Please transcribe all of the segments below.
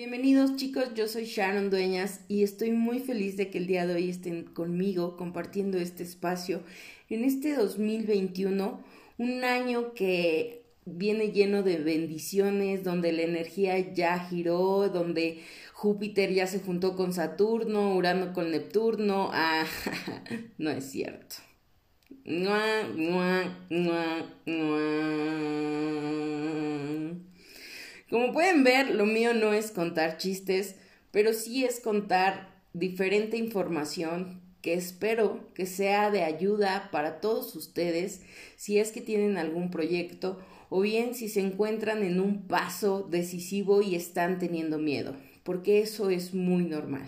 Bienvenidos chicos, yo soy Sharon Dueñas y estoy muy feliz de que el día de hoy estén conmigo compartiendo este espacio en este 2021, un año que viene lleno de bendiciones, donde la energía ya giró, donde Júpiter ya se juntó con Saturno, Urano con Neptuno. Ah, no es cierto. Como pueden ver, lo mío no es contar chistes, pero sí es contar diferente información que espero que sea de ayuda para todos ustedes si es que tienen algún proyecto o bien si se encuentran en un paso decisivo y están teniendo miedo, porque eso es muy normal.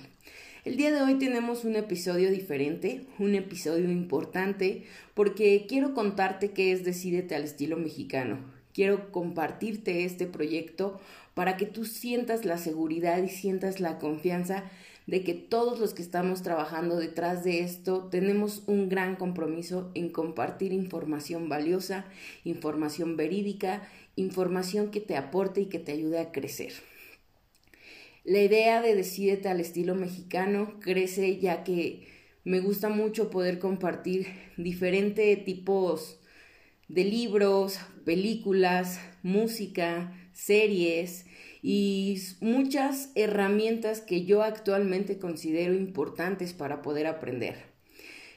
El día de hoy tenemos un episodio diferente, un episodio importante, porque quiero contarte qué es Decídete al estilo mexicano. Quiero compartirte este proyecto para que tú sientas la seguridad y sientas la confianza de que todos los que estamos trabajando detrás de esto tenemos un gran compromiso en compartir información valiosa, información verídica, información que te aporte y que te ayude a crecer. La idea de Decídete al estilo mexicano crece ya que me gusta mucho poder compartir diferentes tipos de libros, películas, música, series y muchas herramientas que yo actualmente considero importantes para poder aprender.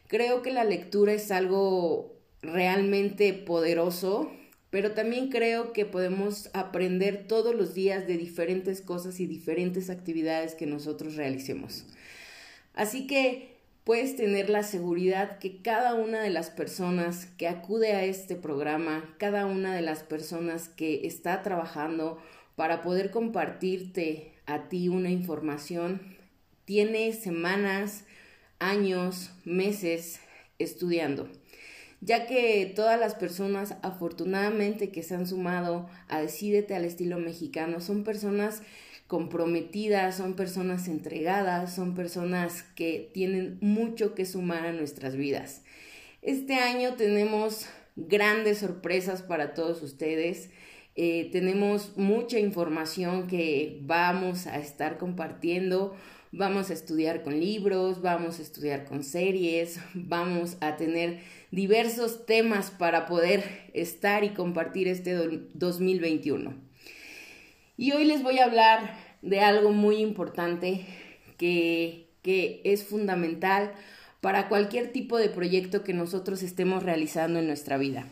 Creo que la lectura es algo realmente poderoso, pero también creo que podemos aprender todos los días de diferentes cosas y diferentes actividades que nosotros realicemos. Así que puedes tener la seguridad que cada una de las personas que acude a este programa, cada una de las personas que está trabajando para poder compartirte a ti una información, tiene semanas, años, meses estudiando. Ya que todas las personas afortunadamente que se han sumado a Decídete al estilo mexicano son personas comprometidas, son personas entregadas, son personas que tienen mucho que sumar a nuestras vidas. Este año tenemos grandes sorpresas para todos ustedes. Eh, tenemos mucha información que vamos a estar compartiendo. Vamos a estudiar con libros, vamos a estudiar con series, vamos a tener diversos temas para poder estar y compartir este 2021. Y hoy les voy a hablar de algo muy importante que, que es fundamental para cualquier tipo de proyecto que nosotros estemos realizando en nuestra vida.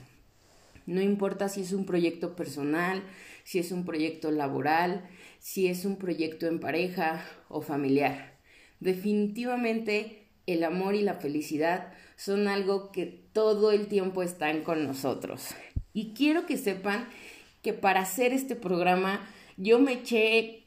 No importa si es un proyecto personal, si es un proyecto laboral, si es un proyecto en pareja o familiar. Definitivamente el amor y la felicidad son algo que todo el tiempo están con nosotros. Y quiero que sepan que para hacer este programa yo me eché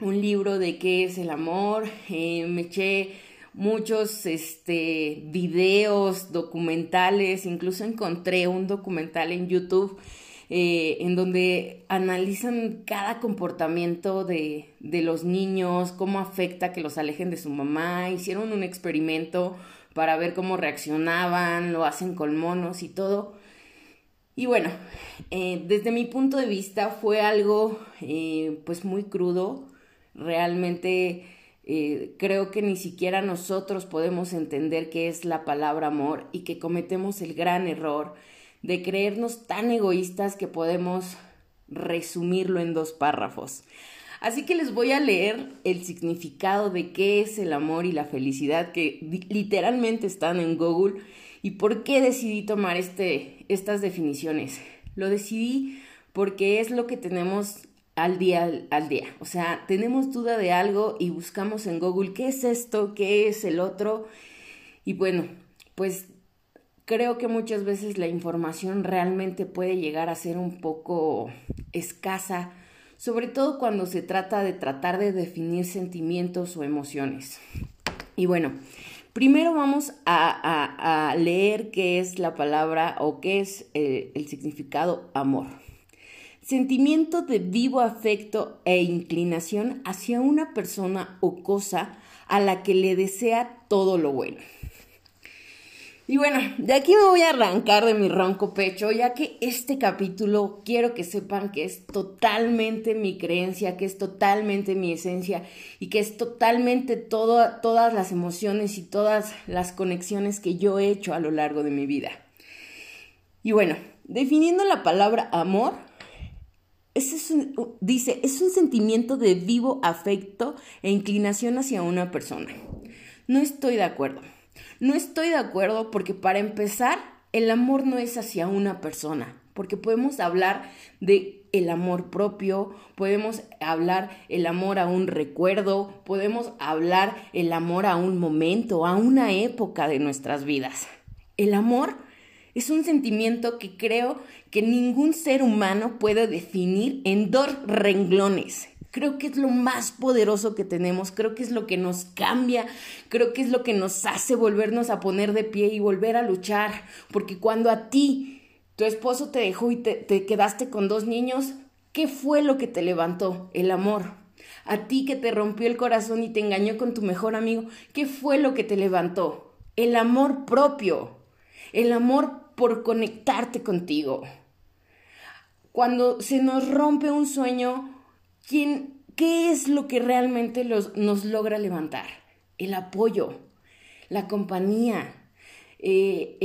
un libro de qué es el amor, eh, me eché muchos este, videos, documentales, incluso encontré un documental en YouTube eh, en donde analizan cada comportamiento de, de los niños, cómo afecta que los alejen de su mamá, hicieron un experimento para ver cómo reaccionaban, lo hacen con monos y todo. Y bueno, eh, desde mi punto de vista fue algo eh, pues muy crudo. Realmente eh, creo que ni siquiera nosotros podemos entender qué es la palabra amor y que cometemos el gran error de creernos tan egoístas que podemos resumirlo en dos párrafos. Así que les voy a leer el significado de qué es el amor y la felicidad que literalmente están en Google ¿Y por qué decidí tomar este, estas definiciones? Lo decidí porque es lo que tenemos al día al día. O sea, tenemos duda de algo y buscamos en Google qué es esto, qué es el otro. Y bueno, pues creo que muchas veces la información realmente puede llegar a ser un poco escasa, sobre todo cuando se trata de tratar de definir sentimientos o emociones. Y bueno, Primero vamos a, leer qué es la palabra o qué es eh, el significado amor. Sentimiento de vivo afecto e inclinación hacia una persona o cosa a la que le desea todo lo bueno. Y bueno, de aquí me voy a arrancar de mi ronco pecho, ya que este capítulo quiero que sepan que es totalmente mi creencia, que es totalmente mi esencia y que es totalmente todas las emociones y todas las conexiones que yo he hecho a lo largo de mi vida. Y bueno, definiendo la palabra amor, dice, es un sentimiento de vivo afecto e inclinación hacia una persona. No estoy de acuerdo. No estoy de acuerdo porque para empezar, el amor no es hacia una persona, porque podemos hablar de el amor propio, podemos hablar el amor a un recuerdo, podemos hablar el amor a un momento, a una época de nuestras vidas. El amor es un sentimiento que creo que ningún ser humano puede definir en dos renglones. Creo que es lo más poderoso que tenemos, creo que es lo que nos cambia, creo que es lo que nos hace volvernos a poner de pie y volver a luchar, porque cuando a ti tu esposo te dejó y te, quedaste con dos niños, ¿qué fue lo que te levantó? El amor. A ti que te rompió el corazón y te engañó con tu mejor amigo, ¿qué fue lo que te levantó? El amor propio, el amor por conectarte contigo. Cuando se nos rompe un sueño, ¿qué es lo que realmente nos logra levantar? El apoyo, la compañía, eh,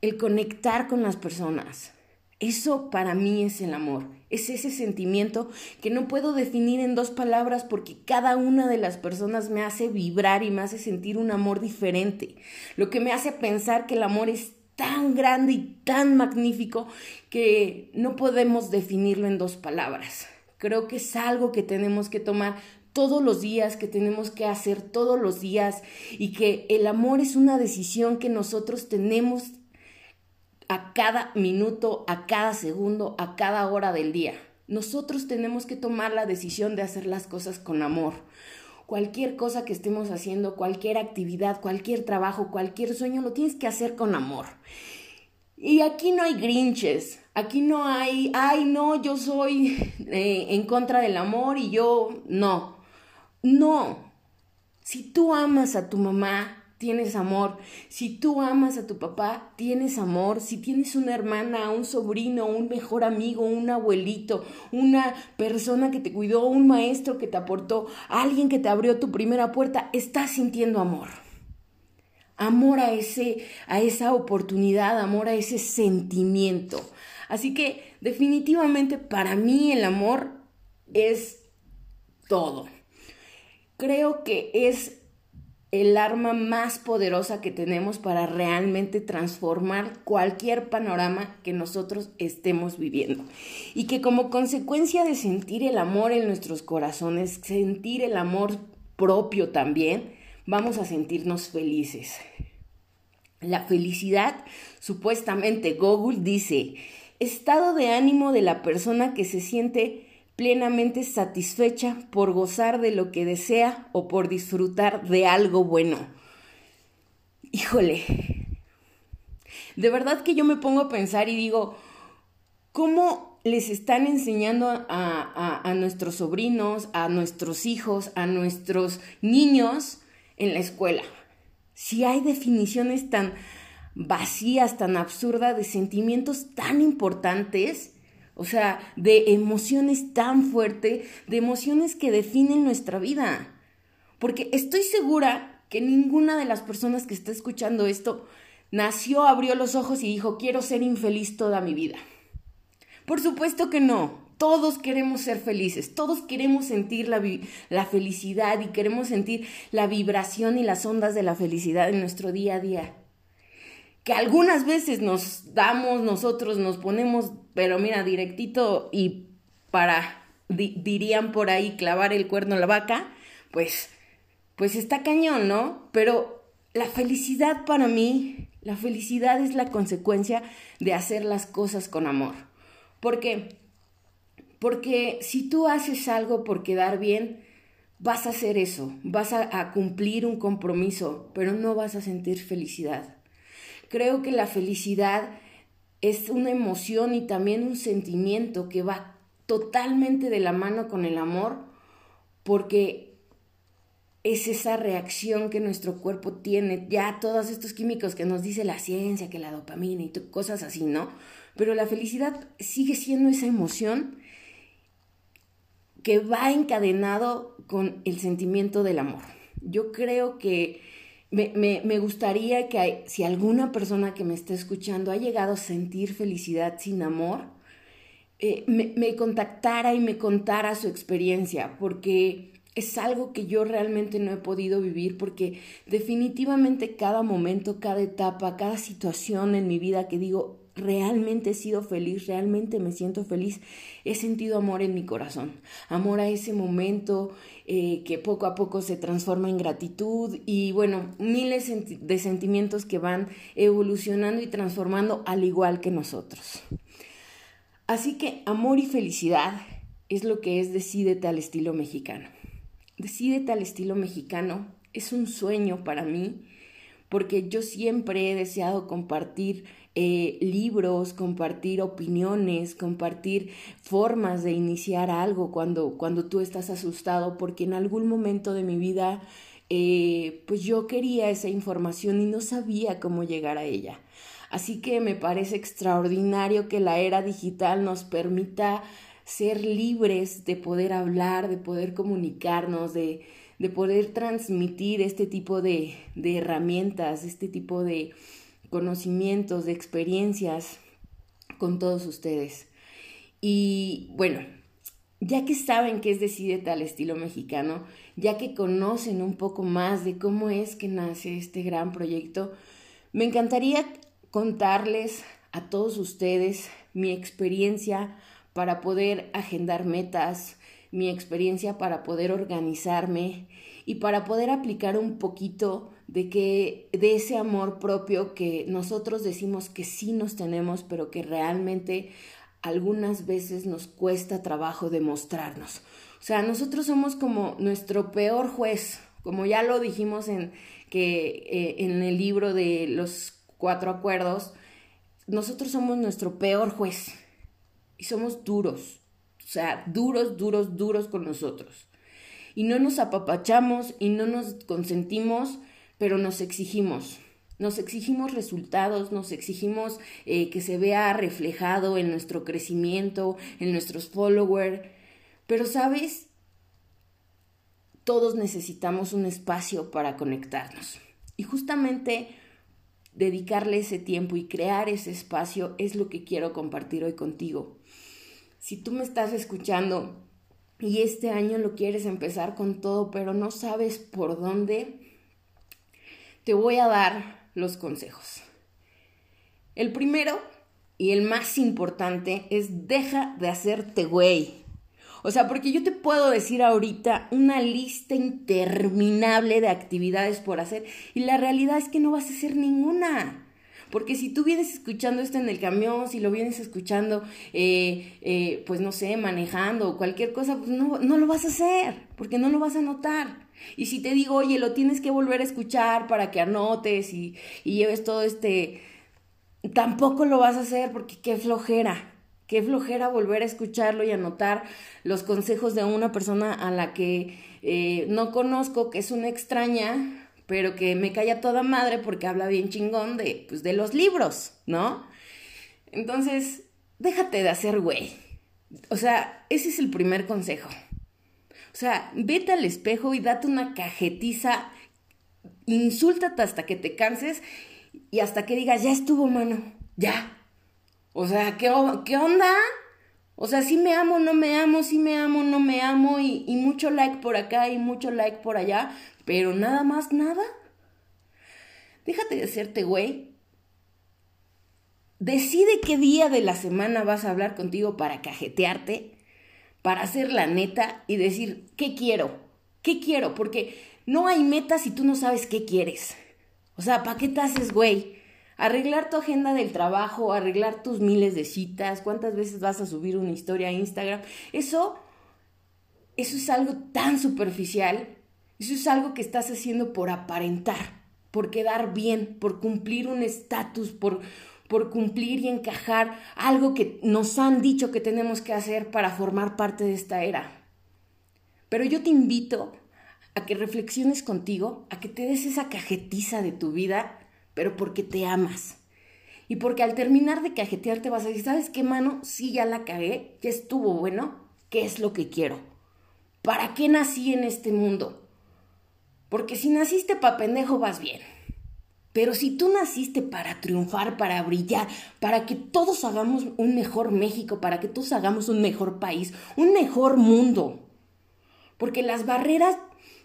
el conectar con las personas. Eso para mí es el amor. Es ese sentimiento que no puedo definir en dos palabras porque cada una de las personas me hace vibrar y me hace sentir un amor diferente. Lo que me hace pensar que el amor es tan grande y tan magnífico que no podemos definirlo en dos palabras. Creo que es algo que tenemos que tomar todos los días, que tenemos que hacer todos los días y que el amor es una decisión que nosotros tenemos a cada minuto, a cada segundo, a cada hora del día. Nosotros tenemos que tomar la decisión de hacer las cosas con amor. Cualquier cosa que estemos haciendo, cualquier actividad, cualquier trabajo, cualquier sueño, lo tienes que hacer con amor. Y aquí no hay grinches, aquí no hay, ay, no, yo soy eh, en contra del amor y yo no. No. Si tú amas a tu mamá, tienes amor. Si tú amas a tu papá, tienes amor. Si tienes una hermana, un sobrino, un mejor amigo, un abuelito, una persona que te cuidó, un maestro que te aportó, alguien que te abrió tu primera puerta, estás sintiendo amor amor a, ese, a esa oportunidad, amor a ese sentimiento. Así que definitivamente para mí el amor es todo. Creo que es el arma más poderosa que tenemos para realmente transformar cualquier panorama que nosotros estemos viviendo. Y que como consecuencia de sentir el amor en nuestros corazones, sentir el amor propio también, vamos a sentirnos felices. La felicidad, supuestamente Google dice, estado de ánimo de la persona que se siente plenamente satisfecha por gozar de lo que desea o por disfrutar de algo bueno. Híjole, de verdad que yo me pongo a pensar y digo, ¿cómo les están enseñando a, a nuestros sobrinos, a nuestros hijos, a nuestros niños en la escuela. Si hay definiciones tan vacías, tan absurdas, de sentimientos tan importantes, o sea, de emociones tan fuertes, de emociones que definen nuestra vida. Porque estoy segura que ninguna de las personas que está escuchando esto nació, abrió los ojos y dijo, quiero ser infeliz toda mi vida. Por supuesto que no. Todos queremos ser felices, todos queremos sentir la, felicidad y queremos sentir la vibración y las ondas de la felicidad en nuestro día a día. Que algunas veces nos damos, nosotros nos ponemos, pero mira, directito y para, dirían por ahí, clavar el cuerno a la vaca, pues, pues está cañón, ¿no? Pero la felicidad para mí, la felicidad es la consecuencia de hacer las cosas con amor. Porque porque si tú haces algo por quedar bien, vas a hacer eso, vas a, cumplir un compromiso, pero no vas a sentir felicidad. Creo que la felicidad es una emoción y también un sentimiento que va totalmente de la mano con el amor, porque es esa reacción que nuestro cuerpo tiene, ya todos estos químicos que nos dice la ciencia, que la dopamina y cosas así, ¿no? Pero la felicidad sigue siendo esa emoción que va encadenado con el sentimiento del amor. Yo creo que me, gustaría que si alguna persona que me está escuchando ha llegado a sentir felicidad sin amor, eh, me, me contactara y me contara su experiencia, porque es algo que yo realmente no he podido vivir porque definitivamente cada momento, cada etapa, cada situación en mi vida que digo, realmente he sido feliz, realmente me siento feliz, he sentido amor en mi corazón, amor a ese momento eh, que poco a poco se transforma en gratitud y bueno, miles de sentimientos que van evolucionando y transformando al igual que nosotros. Así que amor y felicidad es lo que es Decídete al estilo mexicano. Decídete al estilo mexicano es un sueño para mí porque yo siempre he deseado compartir eh, libros, compartir opiniones, compartir formas de iniciar algo cuando, cuando tú estás asustado, porque en algún momento de mi vida, eh, pues yo quería esa información y no sabía cómo llegar a ella. Así que me parece extraordinario que la era digital nos permita ser libres de poder hablar, de poder comunicarnos, de, de poder transmitir este tipo de, de herramientas, este tipo de, conocimientos, de experiencias con todos ustedes. Y bueno, ya que saben que es Decídete al estilo mexicano, ya que conocen un poco más de cómo es que nace este gran proyecto, me encantaría contarles a todos ustedes mi experiencia para poder agendar metas, mi experiencia para poder organizarme y para poder aplicar un poquito de que de ese amor propio que nosotros decimos que sí nos tenemos, pero que realmente algunas veces nos cuesta trabajo demostrarnos. O sea, nosotros somos como nuestro peor juez, como ya lo dijimos en que eh, en el libro de los cuatro acuerdos, nosotros somos nuestro peor juez y somos duros, o sea, duros, duros, duros con nosotros. Y no nos apapachamos y no nos consentimos pero nos exigimos. Nos exigimos resultados, nos exigimos eh, que se vea reflejado en nuestro crecimiento, en nuestros followers. Pero, ¿sabes? Todos necesitamos un espacio para conectarnos. Y justamente dedicarle ese tiempo y crear ese espacio es lo que quiero compartir hoy contigo. Si tú me estás escuchando y este año lo quieres empezar con todo, pero no sabes por dónde, te voy a dar los consejos. El primero y el más importante es deja de hacerte güey. O sea, porque yo te puedo decir ahorita una lista interminable de actividades por hacer y la realidad es que no vas a hacer ninguna. Porque si tú vienes escuchando esto en el camión, si lo vienes escuchando, eh, eh, pues no sé, manejando o cualquier cosa, pues no, no lo vas a hacer, porque no lo vas a notar. Y si te digo, oye, lo tienes que volver a escuchar para que anotes y, y lleves todo este... Tampoco lo vas a hacer porque qué flojera. Qué flojera volver a escucharlo y anotar los consejos de una persona a la que eh, no conozco, que es una extraña, pero que me calla toda madre porque habla bien chingón de, pues, de los libros, ¿no? Entonces, déjate de hacer güey. O sea, ese es el primer consejo. O sea, vete al espejo y date una cajetiza, insúltate hasta que te canses y hasta que digas, ya estuvo, mano, ya. O sea, ¿qué, qué onda? O sea, sí me amo, no me amo, sí me amo, no me amo y, y mucho like por acá y mucho like por allá, pero nada más nada. Déjate de hacerte güey. Decide qué día de la semana vas a hablar contigo para cajetearte para hacer la neta y decir, ¿qué quiero? ¿Qué quiero? Porque no hay meta si tú no sabes qué quieres. O sea, ¿para qué te haces, güey? Arreglar tu agenda del trabajo, arreglar tus miles de citas, cuántas veces vas a subir una historia a Instagram. Eso, eso es algo tan superficial. Eso es algo que estás haciendo por aparentar, por quedar bien, por cumplir un estatus, por, por cumplir y encajar algo que nos han dicho que tenemos que hacer para formar parte de esta era. Pero yo te invito a que reflexiones contigo, a que te des esa cajetiza de tu vida, pero porque te amas. Y porque al terminar de cajetearte vas a decir, ¿sabes qué, mano? Sí, ya la cagué, ya estuvo bueno, ¿qué es lo que quiero? ¿Para qué nací en este mundo? Porque si naciste para pendejo vas bien. Pero si tú naciste para triunfar, para brillar, para que todos hagamos un mejor México, para que todos hagamos un mejor país, un mejor mundo. Porque las barreras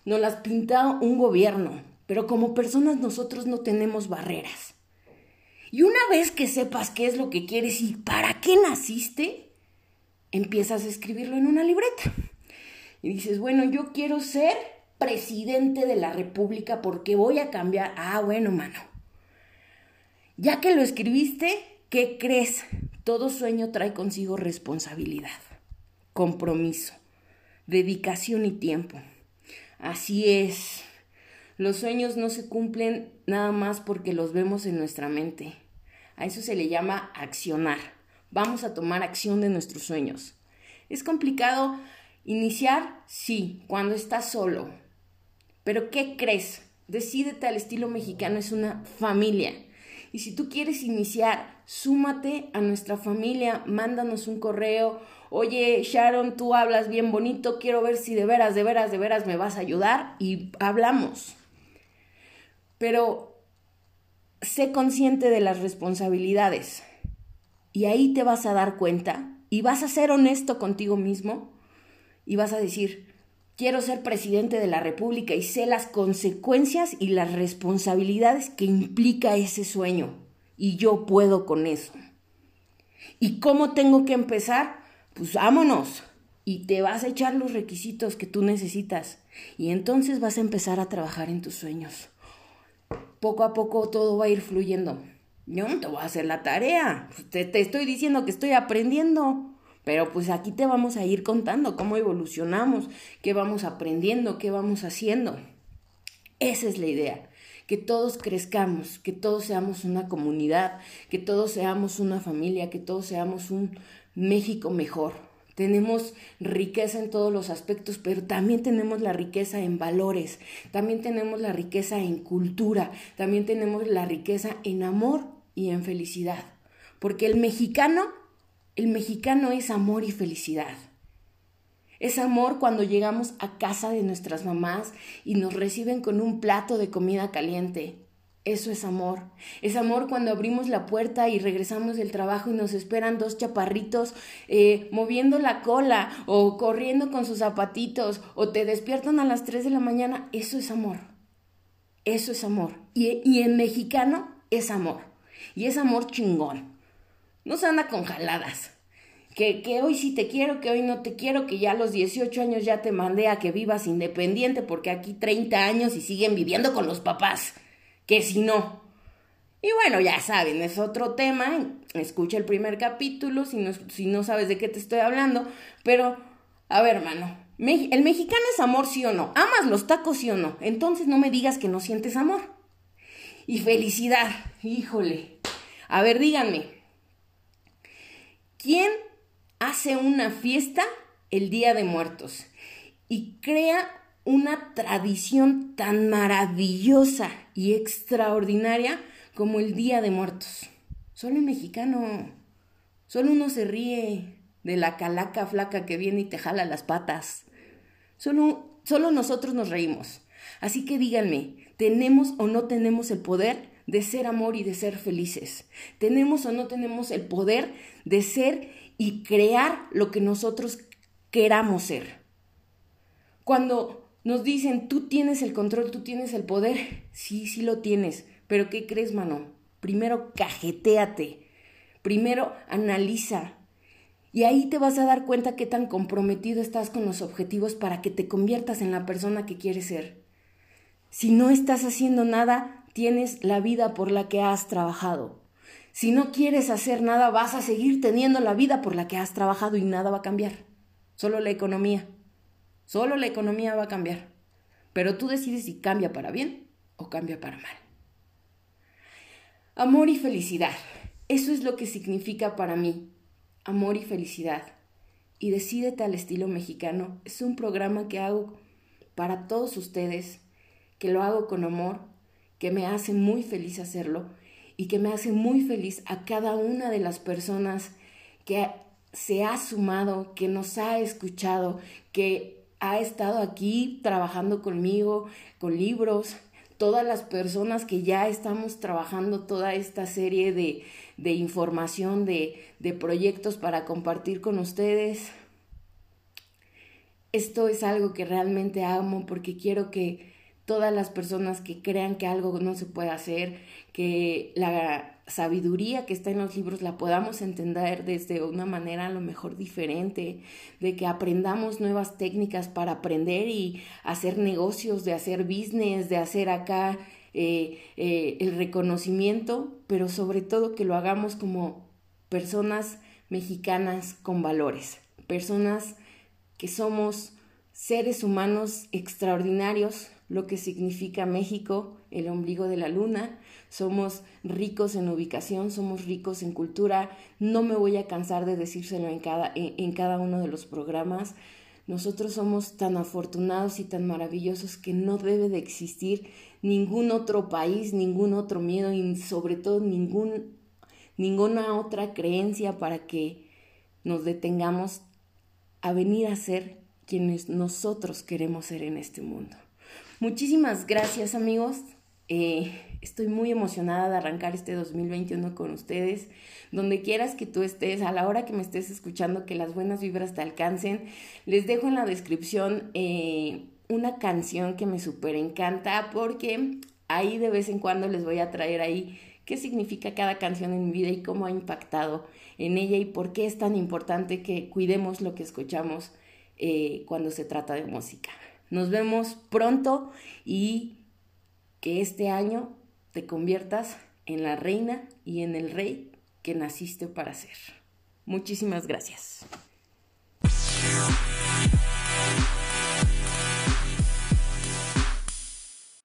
nos las pinta un gobierno, pero como personas nosotros no tenemos barreras. Y una vez que sepas qué es lo que quieres y para qué naciste, empiezas a escribirlo en una libreta. Y dices, bueno, yo quiero ser presidente de la República porque voy a cambiar. Ah, bueno, mano. Ya que lo escribiste, ¿qué crees? Todo sueño trae consigo responsabilidad, compromiso, dedicación y tiempo. Así es. Los sueños no se cumplen nada más porque los vemos en nuestra mente. A eso se le llama accionar. Vamos a tomar acción de nuestros sueños. ¿Es complicado iniciar? Sí, cuando estás solo, pero ¿qué crees? Decídete al estilo mexicano, es una familia. Y si tú quieres iniciar, súmate a nuestra familia, mándanos un correo. Oye, Sharon, tú hablas bien bonito, quiero ver si de veras, de veras, de veras me vas a ayudar y hablamos. Pero sé consciente de las responsabilidades y ahí te vas a dar cuenta y vas a ser honesto contigo mismo y vas a decir, Quiero ser presidente de la República y sé las consecuencias y las responsabilidades que implica ese sueño. Y yo puedo con eso. ¿Y cómo tengo que empezar? Pues vámonos. Y te vas a echar los requisitos que tú necesitas. Y entonces vas a empezar a trabajar en tus sueños. Poco a poco todo va a ir fluyendo. Yo no te voy a hacer la tarea. Te, te estoy diciendo que estoy aprendiendo. Pero pues aquí te vamos a ir contando cómo evolucionamos, qué vamos aprendiendo, qué vamos haciendo. Esa es la idea, que todos crezcamos, que todos seamos una comunidad, que todos seamos una familia, que todos seamos un México mejor. Tenemos riqueza en todos los aspectos, pero también tenemos la riqueza en valores, también tenemos la riqueza en cultura, también tenemos la riqueza en amor y en felicidad. Porque el mexicano el mexicano es amor y felicidad. Es amor cuando llegamos a casa de nuestras mamás y nos reciben con un plato de comida caliente. Eso es amor. Es amor cuando abrimos la puerta y regresamos del trabajo y nos esperan dos chaparritos eh, moviendo la cola o corriendo con sus zapatitos o te despiertan a las 3 de la mañana. Eso es amor. Eso es amor. Y, y en mexicano es amor. Y es amor chingón. No se anda con jaladas. Que, que, hoy sí te quiero, que hoy no te quiero, que ya a los 18 años ya te mandé a que vivas independiente porque aquí 30 años y siguen viviendo con los papás. Que si no. Y bueno, ya saben, es otro tema. Escucha el primer capítulo si no, si no sabes de qué te estoy hablando. Pero, a ver, hermano, ¿el mexicano es amor sí o no? ¿Amas los tacos sí o no? Entonces no me digas que no sientes amor. Y felicidad, híjole. A ver, díganme, ¿Quién hace una fiesta el Día de Muertos y crea una tradición tan maravillosa y extraordinaria como el Día de Muertos? Solo el mexicano. Solo uno se ríe de la calaca flaca que viene y te jala las patas. Solo, solo nosotros nos reímos. Así que díganme, ¿tenemos o no tenemos el poder de ser amor y de ser felices. Tenemos o no tenemos el poder de ser y crear lo que nosotros queramos ser. Cuando nos dicen, tú tienes el control, tú tienes el poder, sí, sí lo tienes, pero ¿qué crees, mano? Primero cajeteate, primero analiza, y ahí te vas a dar cuenta qué tan comprometido estás con los objetivos para que te conviertas en la persona que quieres ser. Si no estás haciendo nada, tienes la vida por la que has trabajado. Si no quieres hacer nada, vas a seguir teniendo la vida por la que has trabajado y nada va a cambiar. Solo la economía. Solo la economía va a cambiar. Pero tú decides si cambia para bien o cambia para mal. Amor y felicidad. Eso es lo que significa para mí. Amor y felicidad. Y Decídete al estilo mexicano es un programa que hago para todos ustedes, que lo hago con amor, que me hace muy feliz hacerlo y que me hace muy feliz a cada una de las personas que se ha sumado, que nos ha escuchado, que ha estado aquí trabajando conmigo, con libros, todas las personas que ya estamos trabajando toda esta serie de, de información, de, de proyectos para compartir con ustedes. Esto es algo que realmente amo porque quiero que todas las personas que crean que algo no se puede hacer, que la sabiduría que está en los libros la podamos entender desde una manera a lo mejor diferente, de que aprendamos nuevas técnicas para aprender y hacer negocios, de hacer business, de hacer acá eh, eh, el reconocimiento, pero sobre todo que lo hagamos como personas mexicanas con valores, personas que somos seres humanos extraordinarios, lo que significa México, el ombligo de la luna, somos ricos en ubicación, somos ricos en cultura, no me voy a cansar de decírselo en cada, en, cada uno de los programas. Nosotros somos tan afortunados y tan maravillosos que no debe de existir ningún otro país, ningún otro miedo y sobre todo ningún, ninguna otra creencia para que nos detengamos a venir a ser quienes nosotros queremos ser en este mundo. Muchísimas gracias amigos. Eh, estoy muy emocionada de arrancar este 2021 con ustedes. Donde quieras que tú estés, a la hora que me estés escuchando, que las buenas vibras te alcancen. Les dejo en la descripción eh, una canción que me súper encanta porque ahí de vez en cuando les voy a traer ahí qué significa cada canción en mi vida y cómo ha impactado en ella y por qué es tan importante que cuidemos lo que escuchamos eh, cuando se trata de música. Nos vemos pronto y que este año te conviertas en la reina y en el rey que naciste para ser. Muchísimas gracias.